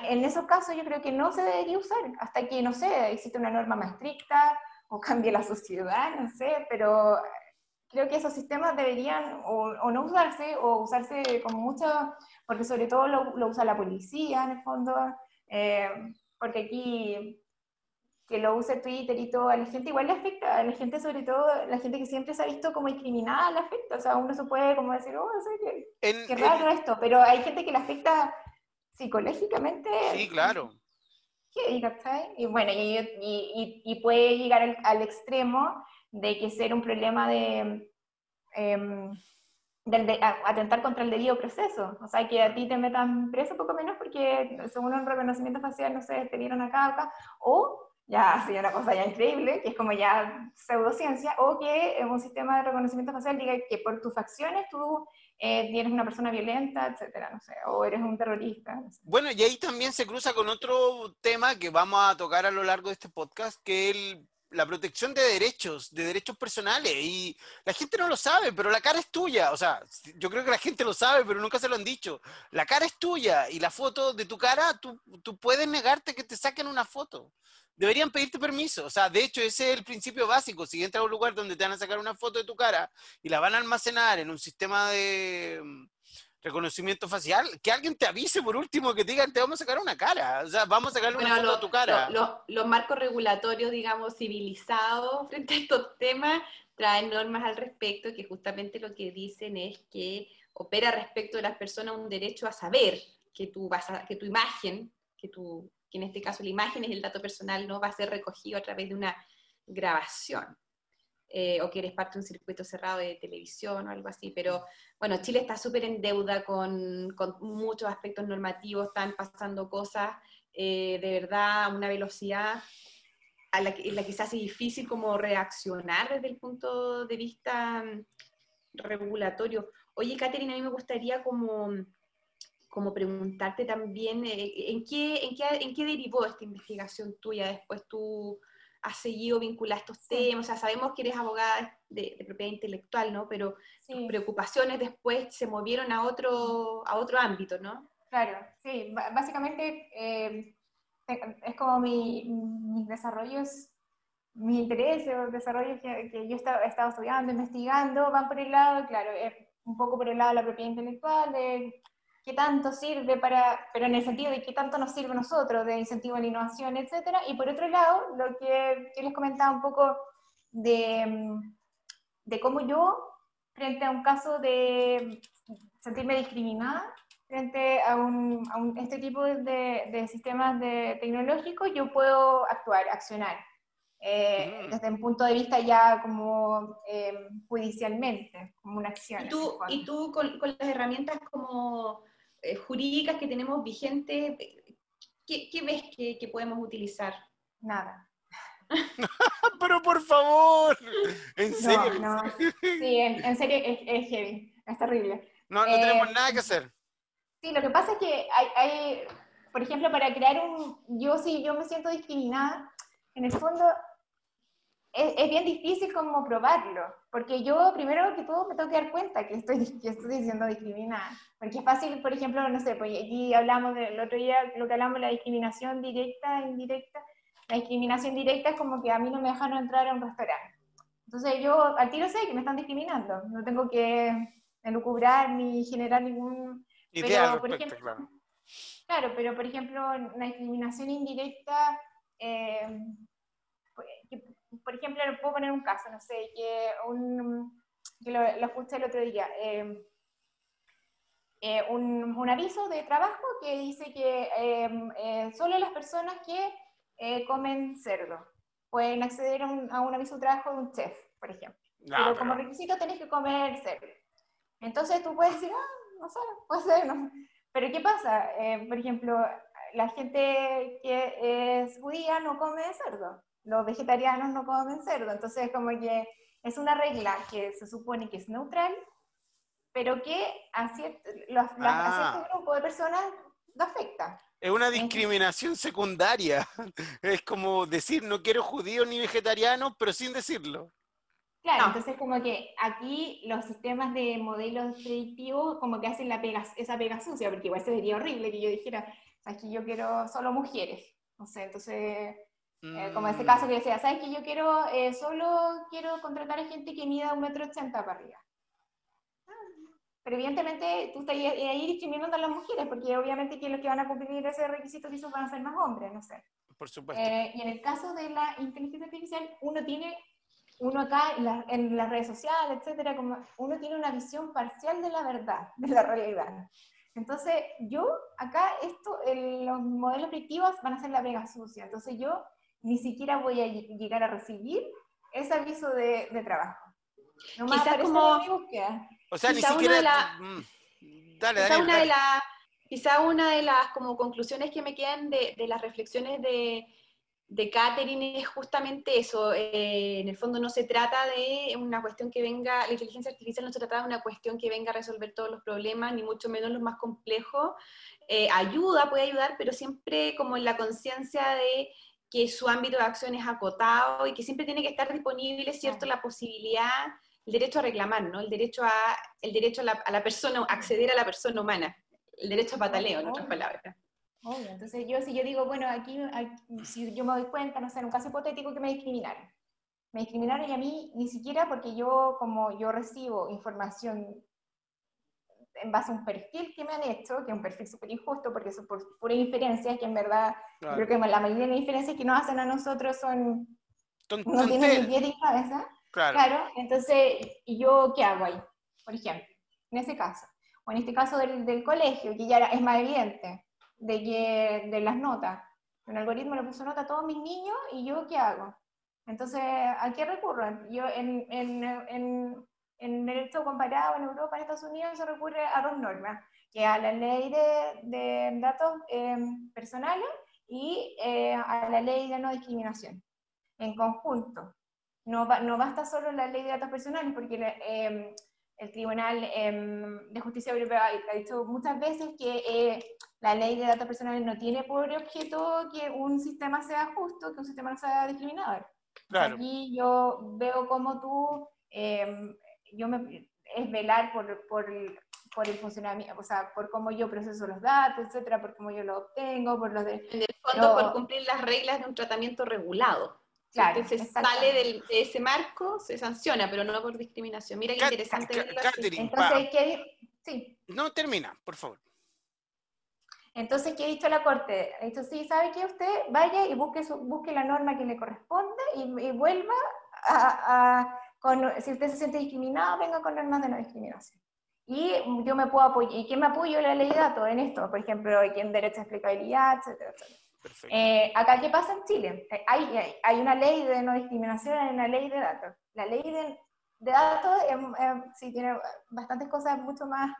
Speaker 2: en esos casos yo creo que no se debería usar hasta que, no sé, existe una norma más estricta o cambie la sociedad, no sé, pero creo que esos sistemas deberían o, no usarse o usarse con mucho, porque sobre todo lo, lo, usa la policía en el fondo, eh, porque aquí que lo use Twitter y todo, a la gente igual le afecta, a la gente sobre todo, la gente que siempre se ha visto como discriminada le afecta, o sea, uno se puede como decir, oh, sé qué, raro esto, pero hay gente que le afecta psicológicamente.
Speaker 1: Sí, claro.
Speaker 2: Y bueno, y, y, puede llegar al, al, extremo de que ser un problema de... Em, del atentar contra el debido proceso. O sea, que a ti te metan preso poco menos porque según un reconocimiento facial, no sé, te vieron acá, acá. O ya sería una cosa ya increíble, que es como ya pseudociencia, o que un sistema de reconocimiento facial diga que por tus facciones tú eh, eres una persona violenta, etcétera, no sé, o eres un terrorista.
Speaker 1: Bueno, y ahí también se cruza con otro tema que vamos a tocar a lo largo de este podcast, que el la protección de derechos, de derechos personales. Y la gente no lo sabe, pero la cara es tuya. O sea, yo creo que la gente lo sabe, pero nunca se lo han dicho. La cara es tuya y la foto de tu cara, tú, tú puedes negarte que te saquen una foto. Deberían pedirte permiso. O sea, de hecho, ese es el principio básico. Si entras a un lugar donde te van a sacar una foto de tu cara y la van a almacenar en un sistema de reconocimiento facial, que alguien te avise por último, que te digan, te vamos a sacar una cara, o sea, vamos a sacarle una foto a tu cara.
Speaker 3: los marcos regulatorios, digamos, civilizados frente a estos temas, traen normas al respecto que justamente lo que dicen es que opera respecto de las personas un derecho a saber que tu, vas que tu imagen, que, tu, que en este caso la imagen es el dato personal, no va a ser recogido a través de una grabación. Eh, o que eres parte de un circuito cerrado de televisión o algo así. Pero bueno, Chile está súper en deuda con, con, muchos aspectos normativos, están pasando cosas eh, de verdad a una velocidad a la que, en la que se hace difícil como reaccionar desde el punto de vista mm, regulatorio. Oye, Caterina, a mí me gustaría como, como preguntarte también eh, ¿en, qué, en, qué, en qué derivó esta investigación tuya después tú has seguido vinculada a estos temas, o sea, sabemos que eres abogada de, propiedad intelectual, ¿no? Pero tus preocupaciones después se movieron a otro, a otro ámbito, ¿no?
Speaker 2: Claro, sí, básicamente eh, es como mi, mis desarrollos, mis intereses o desarrollos que, que yo he estado, estudiando, investigando, van por el lado, claro, un poco por el lado de la propiedad intelectual, de qué tanto sirve para, pero en el sentido de qué tanto nos sirve a nosotros, de incentivo a la innovación, etcétera. Y por otro lado, lo que yo les comentaba un poco de, de cómo yo, frente a un caso de sentirme discriminada, frente a, un, a este tipo de, de, sistemas de tecnológicos, yo puedo actuar, accionar. Eh, mm. desde un punto de vista ya como eh, judicialmente, como una acción.
Speaker 3: ¿Y tú, y tú con, con, las herramientas como eh, jurídicas que tenemos vigentes, ¿qué, qué ves que, que, podemos utilizar?
Speaker 2: Nada.
Speaker 1: Pero por favor, ¿en serio?
Speaker 2: No, no. Sí, en, serio es, heavy, es terrible.
Speaker 1: No, no tenemos eh, nada que hacer.
Speaker 2: Sí, lo que pasa es que hay, hay, por ejemplo, para crear un, yo sí, yo me siento discriminada, en el fondo es, bien difícil como probarlo, porque yo primero que todo me tengo que dar cuenta que estoy, que estoy diciendo discriminada, porque es fácil, por ejemplo, no sé, pues aquí hablamos del otro día, lo que hablamos de la discriminación directa, indirecta, la discriminación directa es como que a mí no me dejaron entrar a un restaurante. Entonces yo al tiro sé que me están discriminando, no tengo que elucubrar ni generar ningún...
Speaker 1: Idea pero, por ejemplo, claro.
Speaker 2: claro. pero por ejemplo, la discriminación indirecta... Eh, por ejemplo, le puedo poner un caso, no sé, que, un, que lo, escuché el otro día. Em, eh, un, un, aviso de trabajo que dice que em, eh, solo las personas que eh, comen cerdo pueden acceder a un, a un, aviso de trabajo de un chef, por ejemplo. pero, como requisito tenés que comer cerdo. Entonces tú puedes decir, ah, no sé, puede ser, no. Pero ¿qué pasa? por ejemplo, la gente que es judía no come cerdo los vegetarianos no comen cerdo, entonces como que es una regla que se supone que es neutral, pero que a cierto, ah. grupo de personas lo afecta.
Speaker 1: Es una discriminación secundaria. Es como decir no quiero judío ni vegetariano, pero sin decirlo.
Speaker 2: Claro, entonces como que aquí los sistemas de modelos predictivos como que hacen la pega, esa pega sucia, porque igual sería horrible que yo dijera, aquí yo quiero solo mujeres. No sé, entonces eh, como ese caso que decía, ¿sabes que yo quiero, eh, solo quiero contratar a gente que mida un metro ochenta para arriba? Pero evidentemente tú estás ahí discriminando a las mujeres, porque obviamente que los que van a cumplir ese requisito esos van a ser más hombres, no sé.
Speaker 1: Por supuesto.
Speaker 2: Eh, y en el caso de la inteligencia artificial, uno tiene, uno acá en, en las redes sociales, etcétera, como uno tiene una visión parcial de la verdad, de la realidad. Entonces, yo acá, esto, los modelos predictivos van a ser la pega sucia. Entonces, yo ni siquiera voy a llegar a recibir ese aviso de, de trabajo.
Speaker 3: No quizás como...
Speaker 1: O sea, ni siquiera... Mm,
Speaker 3: dale, quizá una de las quizá una de las como conclusiones que me quedan de, de las reflexiones de, de catering es justamente eso. Eh, en el fondo no se trata de una cuestión que venga, la inteligencia artificial no se trata de una cuestión que venga a resolver todos los problemas, ni mucho menos los más complejos. Eh, ayuda, puede ayudar, pero siempre como en la conciencia de que su ámbito de acción es acotado y que siempre tiene que estar disponible, ¿cierto?, la posibilidad, el derecho a reclamar, ¿no? El derecho a, el derecho a la, a la persona, acceder a la persona humana, el derecho a pataleo, en otras palabras.
Speaker 2: Entonces yo si yo digo, bueno, aquí, si yo me doy cuenta, no sé, en un caso hipotético que me discriminaron. Me discriminaron y a mí ni siquiera porque yo, como yo recibo información en base a un perfil que me han hecho, que es un perfil súper injusto, porque son por pura inferencias, que en verdad creo que la mayoría de las inferencias que nos hacen a nosotros son... no tienen ni pie ni cabeza. Claro. claro. Entonces, ¿y yo qué hago ahí? Por ejemplo, en ese caso. O en este caso del, del colegio, que ya es más evidente de, que, de las notas. Un algoritmo le puso nota a todos mis niños y yo qué hago. Entonces, ¿a qué recurro? Yo en, en, en, en derecho comparado en Europa, en Estados Unidos, se recurre a dos normas, que a la ley de, de datos eh, personales y eh, a la ley de no discriminación, en conjunto. No, no basta solo la ley de datos personales, porque eh, el Tribunal em, de Justicia Europea ha dicho muchas veces que eh, la ley de datos personales no tiene por objeto que un sistema sea justo, que un sistema no sea discriminador. Claro. Aquí yo veo como tú, yo me, es velar por, por, por, el funcionamiento, o sea, por cómo yo proceso los datos, etcétera, por cómo yo lo obtengo, por los de...
Speaker 3: En el fondo, por cumplir las reglas de un tratamiento regulado. Claro, se sale de ese marco, se sanciona, pero no por discriminación. Mira qué interesante.
Speaker 2: Entonces, ¿qué? Sí.
Speaker 1: No, termina, por favor.
Speaker 2: Entonces, ¿qué ha dicho la Corte? Ha dicho, sí, ¿sabe que Usted vaya y busque, busque la norma que le corresponde y, vuelva a, con, si usted se siente discriminado, venga con normas de no discriminación. Y yo me puedo apoyar, ¿y quién me apoyo la ley de datos en esto? Por ejemplo, ¿quién derecho a explicabilidad, etcétera, etcétera. Eh, acá, ¿qué pasa en Chile? Eh, hay, hay, una ley de no discriminación, hay una ley de datos. La ley de, de datos sí tiene bastantes cosas mucho más,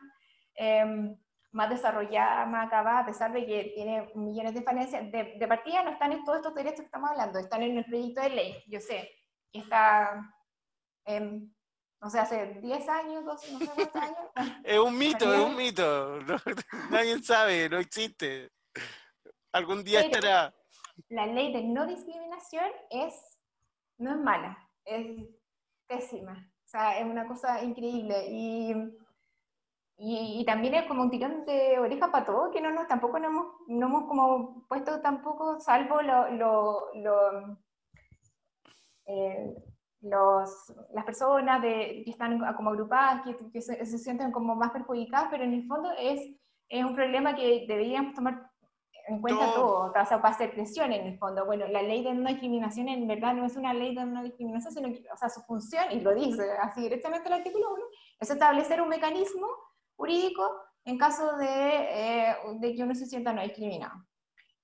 Speaker 2: em, más desarrolladas, más acabadas, a pesar de que tiene millones de falencias. De, de, partida no están en todos estos derechos que estamos hablando, están en el proyecto de ley, yo sé, que está, no sé, hace 10 años, 12, no sé cuántos años.
Speaker 1: es un mito, es un mito, nadie sabe, no existe. Algún día estará.
Speaker 2: La ley de no discriminación es, no es mala, es pésima. O sea, es una cosa increíble. Y, y, también es como un tirón de oreja para todo, que no nos, tampoco no hemos, no hemos como puesto tampoco, salvo lo, lo, lo eh, los, las personas de, que están como agrupadas, que, que se, se, sienten como más perjudicadas, pero en el fondo es, es un problema que deberíamos tomar en cuenta todo, o sea, para hacer presión en el fondo. Bueno, la ley de no discriminación en verdad no es una ley de no discriminación, sino que, o sea, su función, y lo dice así directamente el artículo 1, es establecer un mecanismo jurídico en caso de, eh, de que uno se sienta no discriminado.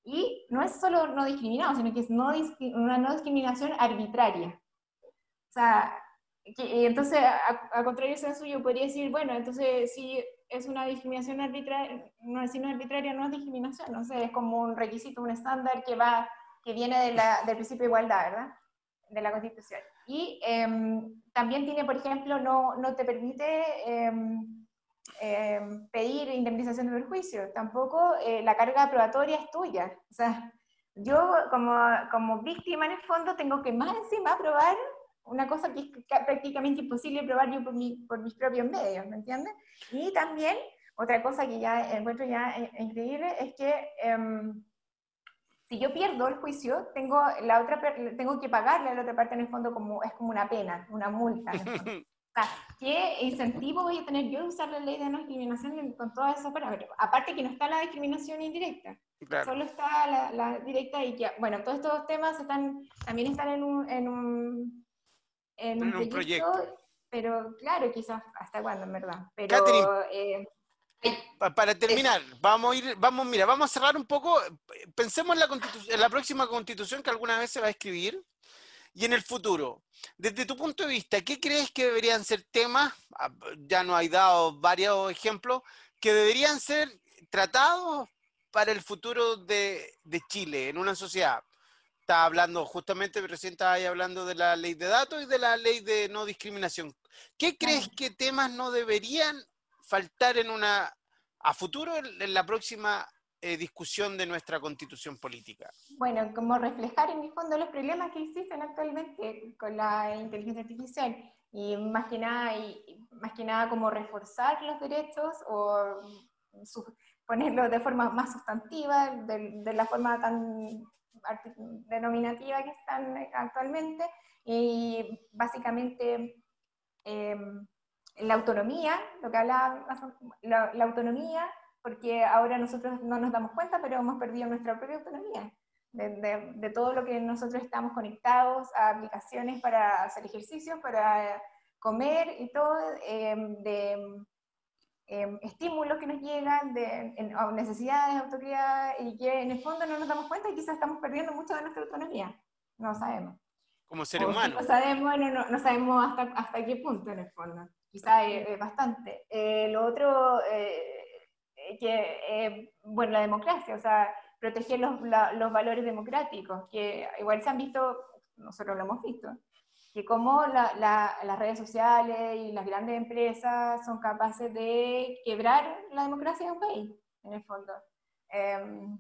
Speaker 2: Y no es solo no discriminado, sino que es no una no discriminación arbitraria. O sea, y entonces, a, contrario de eso, yo podría decir, bueno, entonces si es una discriminación arbitraria, no es sino arbitraria, no es discriminación, no sé, es como un requisito, un estándar que va, que viene de la, del principio de igualdad, ¿verdad? De la Constitución. Y em, también tiene, por ejemplo, no, no te permite em, em, pedir indemnización de perjuicio, tampoco eh, la carga probatoria es tuya. O sea, yo como, como víctima en el fondo tengo que más encima probar una cosa que es prácticamente imposible probar yo por, mi, por mis propios medios, ¿me entiendes? Y también, otra cosa que ya encuentro ya increíble es que em, si yo pierdo el juicio, tengo, la otra, tengo que pagarle a la otra parte en el fondo como, es como una pena, una multa. O sea, ¿qué incentivo voy a tener yo de usar la ley de no discriminación con todas esas palabras? Aparte que no está la discriminación indirecta, solo está la, la, directa y que, bueno, todos estos temas están, también están en un, en un en, un, proyecto, Pero claro, quizás hasta cuándo, en verdad. Pero, eh,
Speaker 1: para terminar, vamos a ir, vamos, mira, vamos a cerrar un poco. Pensemos en la, en la próxima constitución que alguna vez se va a escribir y en el futuro. Desde tu punto de vista, ¿qué crees que deberían ser temas? Ah, ya nos hay dado varios ejemplos que deberían ser tratados para el futuro de, de Chile en una sociedad está hablando, justamente recién estaba ahí hablando de la ley de datos y de la ley de no discriminación. ¿Qué crees que temas no deberían faltar en una, a futuro, en la próxima eh, discusión de nuestra constitución política?
Speaker 2: Bueno, como reflejar en el fondo los problemas que existen actualmente con la inteligencia artificial y más que nada, y, más que nada como reforzar los derechos o ponerlo de forma más sustantiva, de, la forma tan denominativa que están actualmente, y básicamente em, la autonomía, lo que hablaba, la, autonomía, porque ahora nosotros no nos damos cuenta, pero hemos perdido nuestra propia autonomía. De, de, todo lo que nosotros estamos conectados a aplicaciones para hacer ejercicios, para comer y todo, em, de em, estímulos que nos llegan, de necesidades, autoridad, y que en el fondo no nos damos cuenta y quizás estamos perdiendo mucho de nuestra autonomía. No sabemos.
Speaker 1: Como ser humano.
Speaker 2: no sabemos, no, no, sabemos hasta, hasta qué punto en el fondo. Quizás es, bastante. Eh, lo otro, eh, que, eh, bueno, la democracia, o sea, proteger los, los valores democráticos, que igual se han visto, nosotros lo hemos visto, que cómo las redes sociales y las grandes empresas son capaces de quebrar la democracia de un país, en el fondo. Em,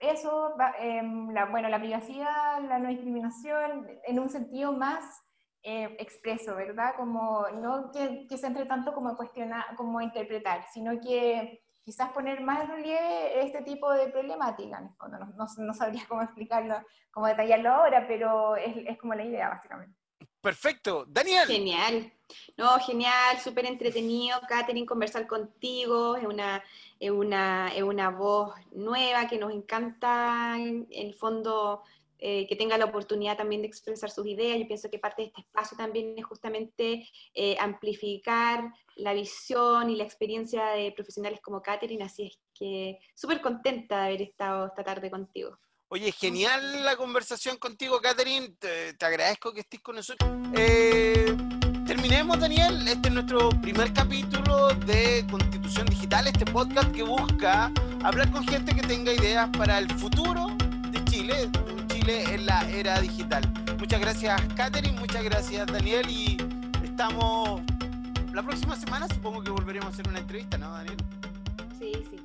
Speaker 2: eso, em, la, bueno, la privacidad, la no discriminación, en un sentido más eh, expreso, ¿verdad? Como no que, que, se entre tanto como cuestionar, como interpretar, sino que quizás poner más en relieve este tipo de problemática. No, no, sabría cómo explicarlo, cómo detallarlo ahora, pero es, es, como la idea, básicamente.
Speaker 1: Perfecto. Daniel.
Speaker 3: Genial. No, genial, súper entretenido, Katherine, conversar contigo. Es una, es, una, es una voz nueva que nos encanta, en el fondo eh, que tenga la oportunidad también de expresar sus ideas. Yo pienso que parte de este espacio también es justamente eh, amplificar la visión y la experiencia de profesionales como Catherine, así es que súper contenta de haber estado esta tarde contigo.
Speaker 1: Oye, genial la conversación contigo, Catherine. Te, agradezco que estés con nosotros. Eh, terminemos, Daniel. Este es nuestro primer capítulo de Constitución Digital, este podcast que busca hablar con gente que tenga ideas para el futuro de Chile, en la era digital. Muchas gracias, Katherine, muchas gracias, Daniel, y estamos la próxima semana, supongo que volveremos a hacer una entrevista, ¿no, Daniel?
Speaker 3: Sí, sí.